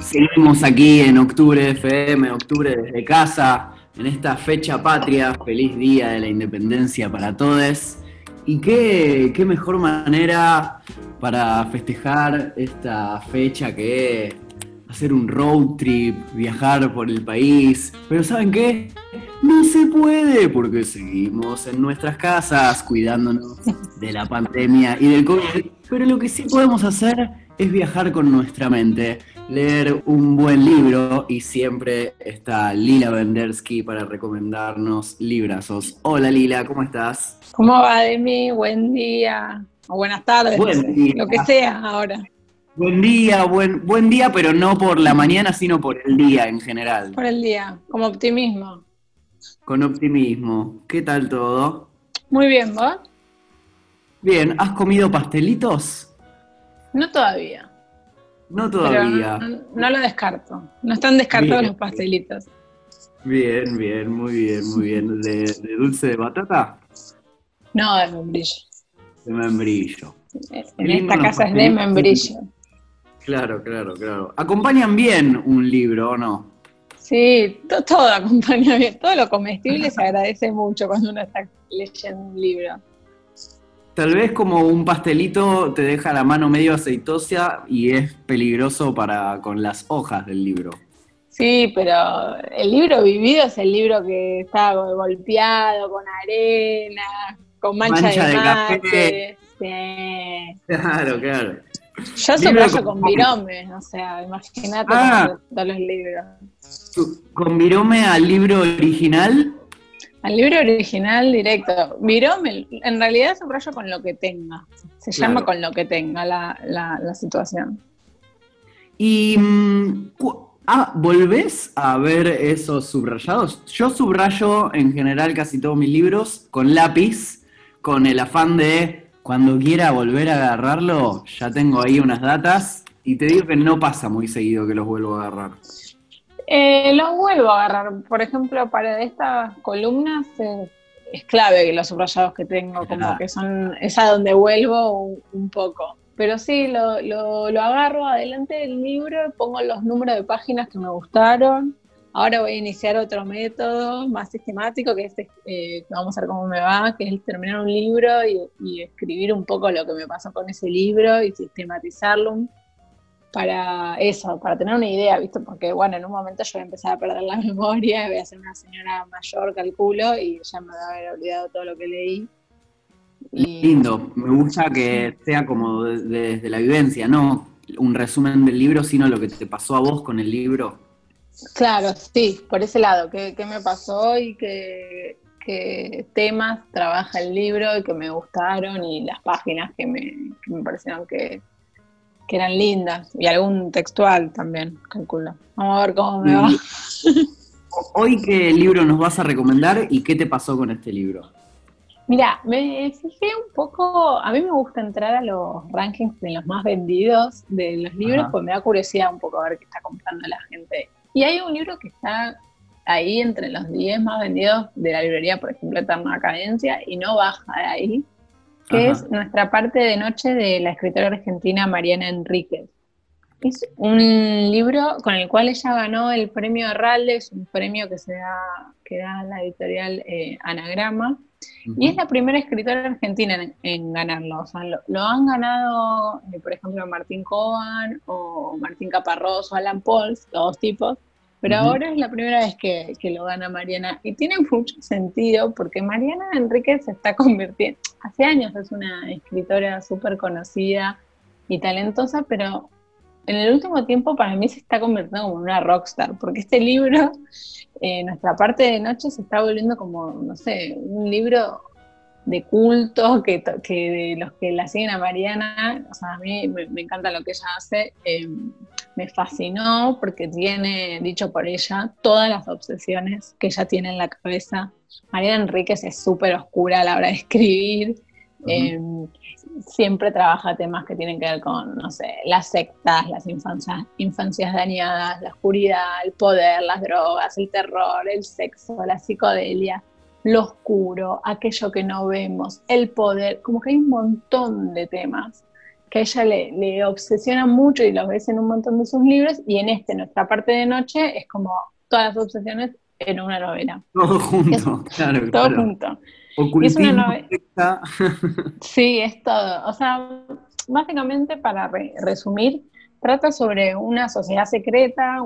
Seguimos aquí en Octubre FM, Octubre desde casa, en esta fecha patria, feliz día de la independencia para todos. Y qué, qué mejor manera para festejar esta fecha que hacer un road trip, viajar por el país. Pero ¿saben qué? No se puede porque seguimos en nuestras casas cuidándonos de la pandemia y del COVID. Pero lo que sí podemos hacer es viajar con nuestra mente, leer un buen libro y siempre está Lila Vendersky para recomendarnos librazos. Hola Lila, ¿cómo estás? ¿Cómo va Demi? Buen día. O buenas tardes, Buen día. lo que sea ahora. Buen día, buen, buen día, pero no por la mañana, sino por el día en general. Por el día, como optimismo. Con optimismo. ¿Qué tal todo? Muy bien, ¿vos? Bien, ¿has comido pastelitos? No todavía. No todavía. no, no lo descarto. No están descartados Bien. los pastelitos. Bien, bien, muy bien, muy bien. ¿De, de dulce de batata? No, de membrillo. De membrillo. En esta casa es de membrillo. Claro, claro, claro. ¿Acompañan bien un libro o no? Sí, to- todo acompaña bien. Todo lo comestible se agradece mucho cuando uno está leyendo un libro. Tal vez como un pastelito te deja la mano medio aceitosa y es peligroso para con las hojas del libro. Sí, pero el libro vivido es el libro que está golpeado con arena, con mancha, Mancha de de mate. café. Sí. Claro, claro. Yo subrayo con- con virome, o sea, imagínate Ah. los libros. ¿Con virome al libro original? Al libro original directo. Virome, en realidad subrayo con lo que tenga. Se Claro. llama con lo que tenga la, la, la situación. Y mm, ah, ¿volvés a ver esos subrayados? Yo subrayo en general casi todos mis libros con lápiz, con el afán de cuando quiera volver a agarrarlo, ya tengo ahí unas datas y te digo que no pasa muy seguido que los vuelvo a agarrar. Eh, los vuelvo a agarrar. Por ejemplo, para estas columnas eh, es clave que los subrayados que tengo, como que son, es a donde vuelvo un, un poco. Pero sí, lo, lo, lo agarro adelante del libro, pongo los números de páginas que me gustaron. Ahora voy a iniciar otro método más sistemático, que es, eh, vamos a ver cómo me va, que es terminar un libro y, y escribir un poco lo que me pasó con ese libro y sistematizarlo para eso, para tener una idea, ¿viste? Porque, bueno, en un momento yo voy a empezar a perder la memoria, voy a ser una señora mayor, calculo, y ya me voy a haber olvidado todo lo que leí. Y- Lindo, me gusta que sea como de- de- desde la vivencia, no un resumen del libro, sino lo que te pasó a vos con el libro. Claro, sí, por ese lado, qué, qué me pasó y qué, qué temas trabaja el libro y que me gustaron y las páginas que me, que me parecieron que, que eran lindas y algún textual también, calculo. Vamos a ver cómo me va. Hoy, ¿qué libro nos vas a recomendar y qué te pasó con este libro? Mira, me fijé un poco, a mí me gusta entrar a los rankings de los más vendidos de los libros, Ajá. pues me da curiosidad un poco a ver qué está comprando la gente. Y hay un libro que está ahí entre los 10 más vendidos de la librería, por ejemplo, Eterna Cadencia, y no baja de ahí, que Ajá. es Nuestra parte de noche de la escritora argentina Mariana Enríquez. Es un libro con el cual ella ganó el premio Arralde, es un premio que se da, que da la editorial eh, Anagrama, y es la primera escritora argentina en, en ganarlo. O sea, lo, lo han ganado, eh, por ejemplo, Martín Coban o Martín Caparrós o Alan Pauls, los dos tipos. Pero ahora es la primera vez que, que lo gana Mariana. Y tiene mucho sentido porque Mariana Enríquez se está convirtiendo. Hace años es una escritora súper conocida y talentosa, pero en el último tiempo para mí se está convirtiendo como en una rockstar. Porque este libro eh, nuestra parte de noche se está volviendo como, no sé, un libro de culto que, que de los que la siguen a Mariana, o sea, a mí me, me encanta lo que ella hace, eh, me fascinó porque tiene, dicho por ella, todas las obsesiones que ella tiene en la cabeza. Mariana Enríquez es súper oscura a la hora de escribir, eh, siempre trabaja temas que tienen que ver con, no sé, las sectas, las infancias, infancias dañadas, la oscuridad, el poder, las drogas, el terror, el sexo, la psicodelia, lo oscuro, aquello que no vemos, el poder, como que hay un montón de temas que a ella le, le, obsesiona mucho y lo ves en un montón de sus libros, y en este, nuestra parte de noche, es como todas las obsesiones en una novela. Todo junto, claro. Todo junto. es una novela. sí, es todo. O sea, básicamente, para resumir, trata sobre una sociedad secreta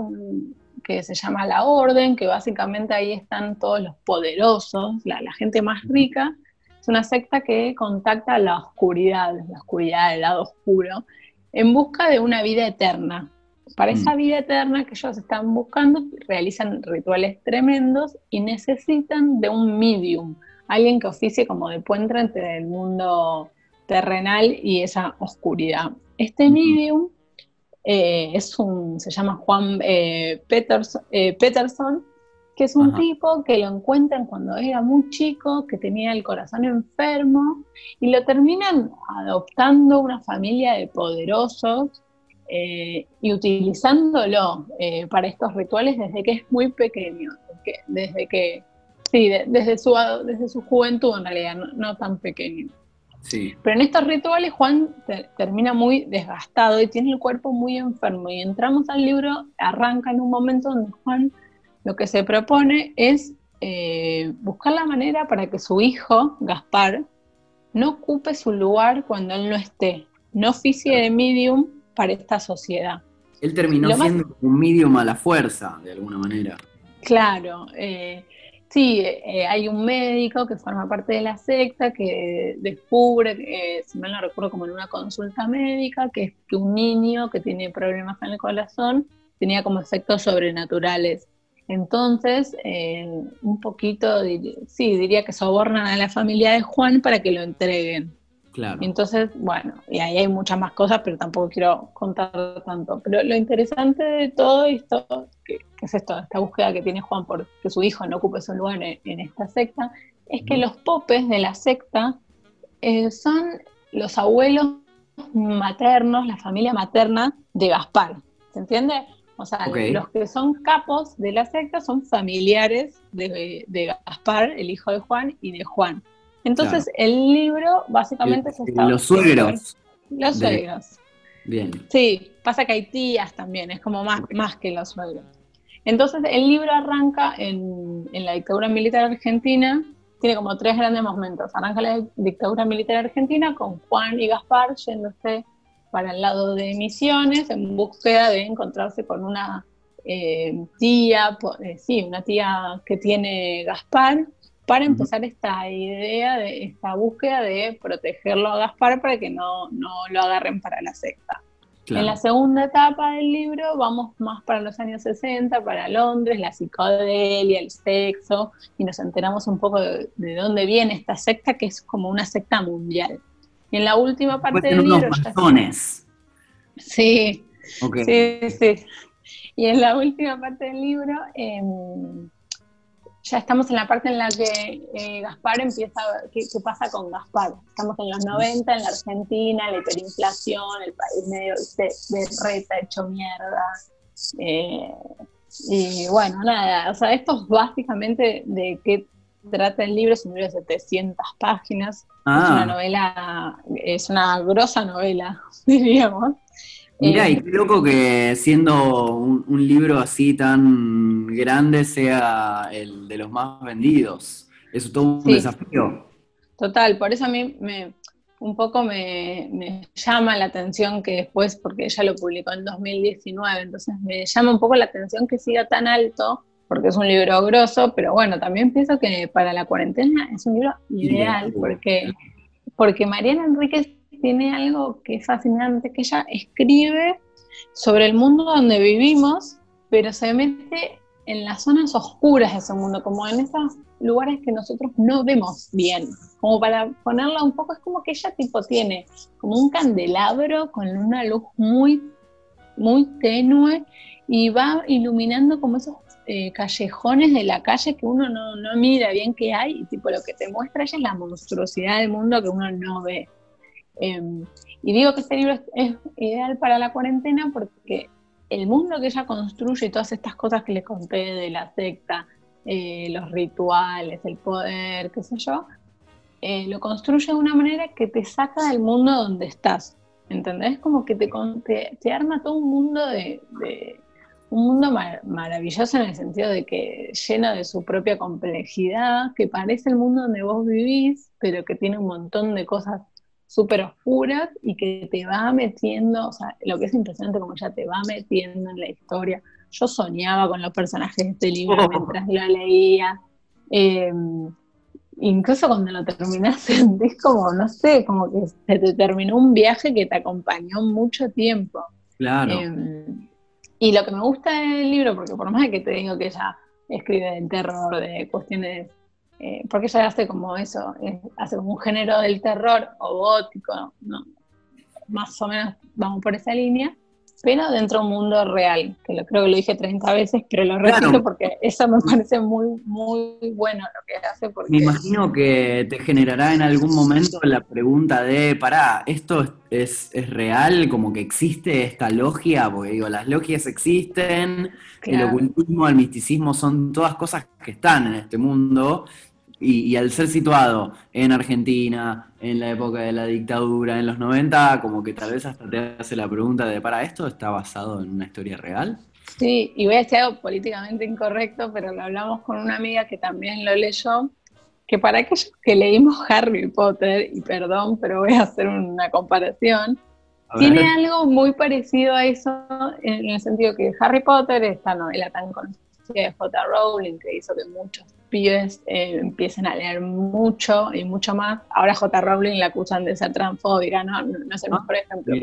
que se llama la Orden, que básicamente ahí están todos los poderosos, la, la gente más rica, es una secta que contacta la oscuridad, la oscuridad del lado oscuro, en busca de una vida eterna. Para esa mm. vida eterna que ellos están buscando, realizan rituales tremendos y necesitan de un medium, alguien que oficie como de puente entre el mundo terrenal y esa oscuridad. Este medium eh, es un, se llama Juan eh, eh, Peterson que es un tipo que lo encuentran cuando era muy chico, que tenía el corazón enfermo, y lo terminan adoptando una familia de poderosos y utilizándolo para estos rituales desde que es muy pequeño, desde que, sí, desde, su, desde su juventud en realidad, no, tan pequeño. Sí. Pero en estos rituales Juan termina muy desgastado y tiene el cuerpo muy enfermo. Y entramos al libro, arranca en un momento donde Juan lo que se propone es eh, buscar la manera para que su hijo, Gaspar, no ocupe su lugar cuando él no esté, no oficie de medium para esta sociedad. Él terminó siendo un medium a la fuerza, de alguna manera. Claro, eh, sí, eh, hay un médico que forma parte de la secta que descubre, si mal no recuerdo, como en una consulta médica, que es que un niño que tiene problemas en el corazón tenía como efectos sobrenaturales. Entonces, un poquito, sí, diría que sobornan a la familia de Juan para que lo entreguen. Claro. Entonces, bueno, y ahí hay muchas más cosas, pero tampoco quiero contar tanto. Pero lo interesante de todo esto, que, es esto, esta búsqueda que tiene Juan por que su hijo no ocupe su lugar en, esta secta, es que los popes de la secta eh, son los abuelos maternos, la familia materna de Gaspar. ¿Se entiende? O sea, los que son capos de la secta son familiares de, Gaspar, el hijo de Juan, y de Juan. Entonces, el libro básicamente se está... Los suegros. Los suegros. Bien. Sí, pasa que hay tías también, es como más, más que los suegros. Entonces, el libro arranca en, en la dictadura militar argentina, tiene como tres grandes momentos. Arranca la dictadura militar argentina con Juan y Gaspar yéndose para el lado de Misiones en búsqueda de encontrarse con una eh, tía, eh, sí, una tía que tiene Gaspar, para empezar esta idea, de esta búsqueda de protegerlo a Gaspar para que no, lo agarren para la secta. En la segunda etapa del libro vamos más para los años 60, para Londres, la psicodelia, el sexo, y nos enteramos un poco de, de dónde viene esta secta, que es como una secta mundial. Y en la última parte del libro. Sí, sí, sí. Y en la última parte del libro em, ya estamos en la parte en la que eh, Gaspar empieza, ¿qué, pasa con Gaspar? Estamos en los 90, en la Argentina, la hiperinflación, el país medio de, de reta, hecho mierda. Eh, y bueno, nada, o sea, esto es básicamente de qué trata el libro, es un libro de 700 páginas, es una ah. novela, es una grosa novela, diríamos. Mira, y eh, qué loco que siendo un, libro así tan grande sea el de los más vendidos. Es todo un desafío. Total, por eso a mí me, un poco me, me, llama la atención que después, porque ella lo publicó en 2019, entonces me llama un poco la atención que siga tan alto porque es un libro grosso, pero bueno, también pienso que para la cuarentena es un libro ideal, porque, porque Mariana Enríquez tiene algo que es fascinante, que ella escribe sobre el mundo donde vivimos, pero se mete en las zonas oscuras de ese mundo, como en esos lugares que nosotros no vemos bien. Como para ponerla un poco, es como que ella tipo tiene como un candelabro con una luz muy, muy tenue y va iluminando como esos eh, callejones de la calle que uno no, mira bien qué hay y tipo lo que te muestra ella es la monstruosidad del mundo que uno no ve. Em, y digo que este libro es, ideal para la cuarentena porque el mundo que ella construye y todas estas cosas que le conté de la secta, eh, los rituales, el poder, qué sé yo, eh, lo construye de una manera que te saca del mundo donde estás. ¿entendés? Como que te, arma todo un mundo de, un mundo maravilloso en el sentido de que lleno de su propia complejidad, que parece el mundo donde vos vivís, pero que tiene un montón de cosas súper oscuras y que te va metiendo, o sea, lo que es impresionante como ya te va metiendo en la historia. Yo soñaba con los personajes de este libro mientras lo leía. Em, incluso cuando lo terminas sentís como, no sé, como que se te terminó un viaje que te acompañó mucho tiempo. Claro. Em, y lo que me gusta del libro, porque por más que te digo que ella escribe del terror, de cuestiones, eh, porque ella hace como eso, hace como un género del terror o gótico, ¿no? más o menos vamos por esa línea, pero dentro de un mundo real, que lo, creo que lo dije 30 veces, pero lo repito porque eso me parece muy, muy bueno lo que hace. Porque... Me imagino que te generará en algún momento la pregunta de, pará, ¿esto es, es real? Como que existe esta logia, porque digo, las logias existen, el ocultismo, el misticismo son todas cosas que están en este mundo, y, al ser situado en Argentina, en la época de la dictadura, en los 90, como que tal vez hasta te hace la pregunta de, ¿para esto está basado en una historia real? Sí, y voy a decir algo políticamente incorrecto, pero lo hablamos con una amiga que también lo leyó, que para aquellos que leímos Harry Potter, y perdón, pero voy a hacer una comparación, tiene algo muy parecido a eso en el sentido que Harry Potter, esta novela tan conocida de J. Rowling, que hizo que muchos pibes eh, empiecen a leer mucho y mucho más. Ahora J. Rowling la acusan de ser transfóbica, ¿no? No, sé más, por ejemplo.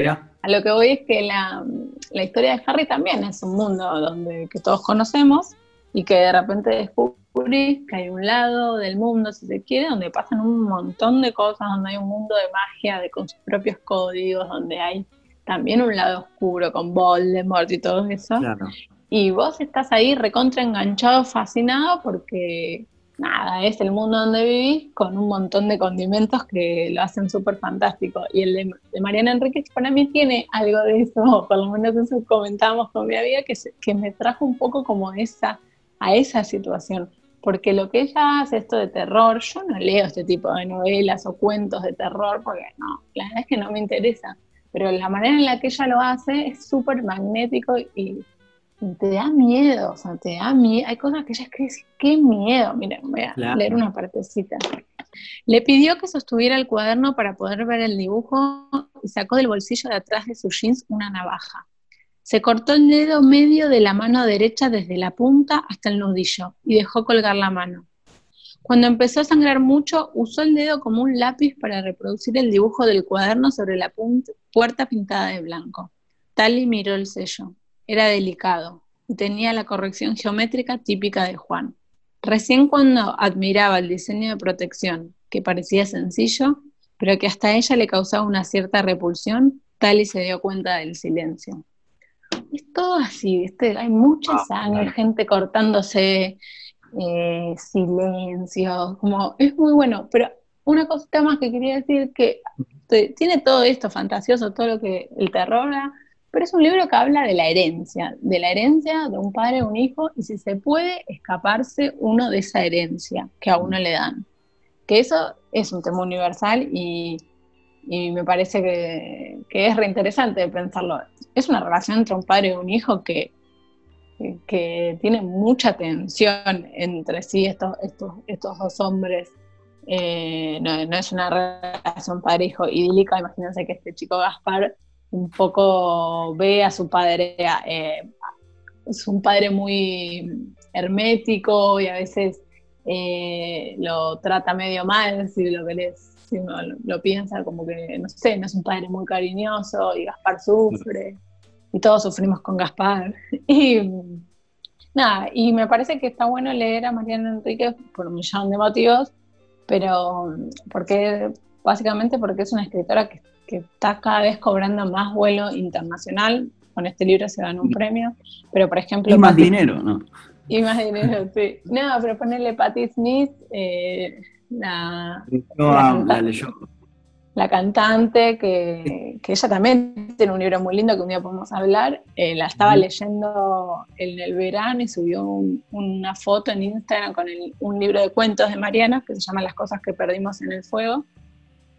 a lo que voy es que la, historia de Harry también es un mundo donde que todos conocemos y que de repente descubrís que hay un lado del mundo, si se quiere, donde pasan un montón de cosas, donde hay un mundo de magia, de con sus propios códigos, donde hay también un lado oscuro con Voldemort y todo eso. Claro. Y vos estás ahí recontra enganchado, fascinado, porque nada, es el mundo donde vivís con un montón de condimentos que lo hacen súper fantástico. Y el de, Mariana Enríquez para mí tiene algo de eso, por lo menos eso comentábamos con mi amiga, que, que me trajo un poco como esa, a esa situación. Porque lo que ella hace, esto de terror, yo no leo este tipo de novelas o cuentos de terror, porque no, la verdad es que no me interesa. Pero la manera en la que ella lo hace es súper magnético y te da miedo, o sea, te da miedo. Hay cosas que ella escribe, qué miedo. Miren, voy a leer una partecita. Le pidió que sostuviera el cuaderno para poder ver el dibujo y sacó del bolsillo de atrás de sus jeans una navaja. Se cortó el dedo medio de la mano derecha desde la punta hasta el nudillo y dejó colgar la mano. Cuando empezó a sangrar mucho, usó el dedo como un lápiz para reproducir el dibujo del cuaderno sobre la puerta pintada de blanco. Tali miró el sello. Era delicado y tenía la corrección geométrica típica de Juan. Recién cuando admiraba el diseño de protección, que parecía sencillo, pero que hasta ella le causaba una cierta repulsión, Tali se dio cuenta del silencio. Es todo así, hay mucha ah, sangre, gente cortándose, eh, silencio, como es muy bueno, pero una cosita más que quería decir que tiene todo esto fantasioso, todo lo que el terror pero es un libro que habla de la herencia, de la herencia de un padre a un hijo y si se puede escaparse uno de esa herencia que a uno le dan. Que eso es un tema universal y, me parece que, es reinteresante pensarlo. Es una relación entre un padre y un hijo que, que tiene mucha tensión entre sí estos, estos, estos dos hombres. Eh, no, no, es una relación padre-hijo idílica. Imagínense que este chico Gaspar un poco ve a su padre, eh, es un padre muy hermético y a veces eh, lo trata medio mal, si lo si uno lo, piensa como que, no sé, no es un padre muy cariñoso y Gaspar sufre y todos sufrimos con Gaspar. Y nada, y me parece que está bueno leer a Mariana Enrique por un millón de motivos, pero porque básicamente porque es una escritora que que está cada vez cobrando más vuelo internacional. Con este libro se ganó un premio, pero por ejemplo... Y más dinero, ¿no? Y más dinero, sí. No, pero ponerle Patti Smith, eh, la, la, cantante, que, ella también tiene un libro muy lindo que un día podemos hablar. Eh, la estaba leyendo en el verano y subió una foto en Instagram con un libro de cuentos de Mariana que se llama Las cosas que perdimos en el fuego.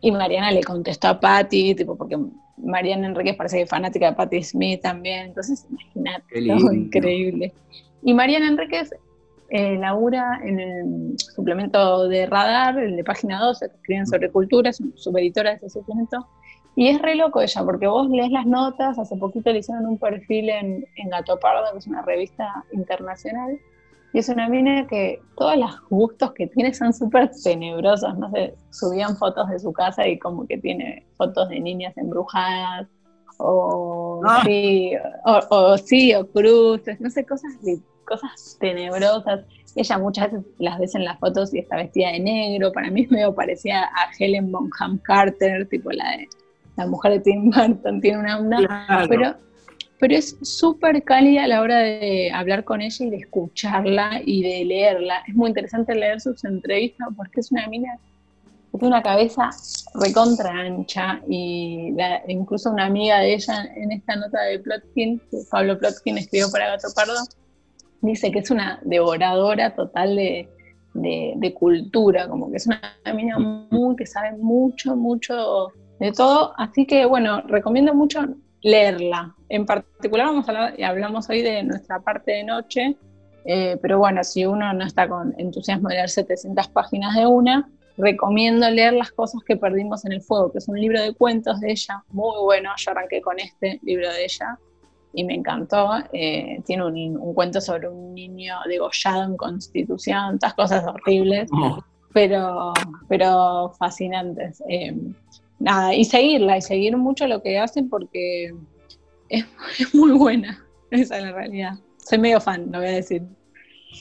Y Mariana le contestó a Patti, tipo, porque Mariana Enríquez parece que es fanática de Patti Smith también, entonces imagínate, increíble. Y Mariana Enríquez eh, labura en el suplemento de Radar, el de página 12, que escriben sobre cultura, es subeditora de ese suplemento, y es re loco ella, porque vos lees las notas, hace poquito le hicieron un perfil en, en Gato Pardo, que es una revista internacional, y es una mina que todos los gustos que tiene son súper tenebrosos. No sé, subían fotos de su casa y como que tiene fotos de niñas embrujadas, o ah. sí, o, sí, o cruces, no sé, cosas, cosas tenebrosas. Ella muchas veces las ves en las fotos y está vestida de negro. Para mí me parecía a Helen Bonham Carter, tipo la de la mujer de Tim Burton, tiene una onda. Pero pero es súper cálida a la hora de hablar con ella y de escucharla y de leerla. Es muy interesante leer sus entrevistas porque es una mina que tiene una cabeza recontra ancha y incluso una amiga de ella en esta nota de Plotkin, que Pablo Plotkin escribió para Gato Pardo, dice que es una devoradora total de, de cultura, como que es una mina muy que sabe mucho, mucho de todo. Así que bueno, recomiendo mucho leerla. En particular vamos a hablar, hablamos hoy de nuestra parte de noche, eh, pero bueno, si uno no está con entusiasmo de leer 700 páginas de una, recomiendo leer Las cosas que perdimos en el fuego, que es un libro de cuentos de ella, muy bueno, yo arranqué con este libro de ella y me encantó. Eh, tiene un, cuento sobre un niño degollado en Constitución, todas cosas horribles, oh. pero, pero fascinantes. Eh, nada, y seguirla, y seguir mucho lo que hacen porque es, muy buena, esa es la realidad. Soy medio fan, lo voy a decir.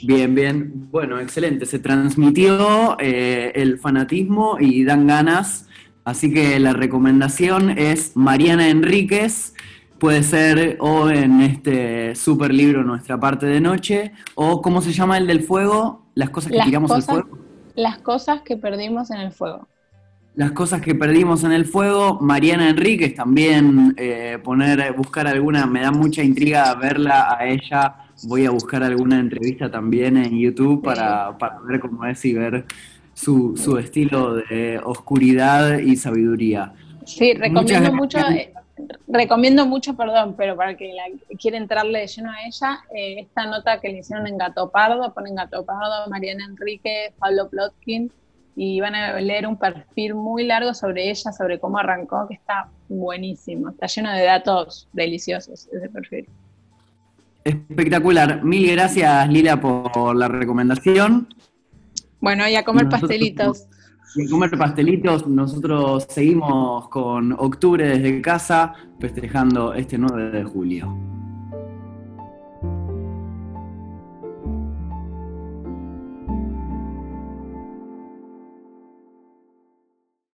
Bien, bien. Bueno, excelente. Se transmitió eh, el fanatismo y dan ganas. Así que la recomendación es Mariana Enríquez. Puede ser o en este super libro Nuestra parte de noche, o ¿cómo se llama el del fuego? Las cosas que tiramos al fuego. Las cosas que perdimos en el fuego. Las cosas que perdimos en el fuego, Mariana Enríquez también eh, poner, buscar alguna, me da mucha intriga verla a ella, voy a buscar alguna entrevista también en YouTube para, ver cómo es y ver su, estilo de oscuridad y sabiduría. Sí, recomiendo mucho, eh, recomiendo mucho, perdón, pero para que la, quiera entrarle de lleno a ella, eh, esta nota que le hicieron en Gato Pardo, ponen Gato Pardo, Mariana Enríquez, Pablo Plotkin, y van a leer un perfil muy largo sobre ella, sobre cómo arrancó, que está buenísimo, está lleno de datos deliciosos ese perfil. Espectacular. Mil gracias, Lila, por la recomendación. Bueno, y a comer pastelitos. Y a comer pastelitos, nosotros seguimos con octubre desde casa, festejando este 9 de julio.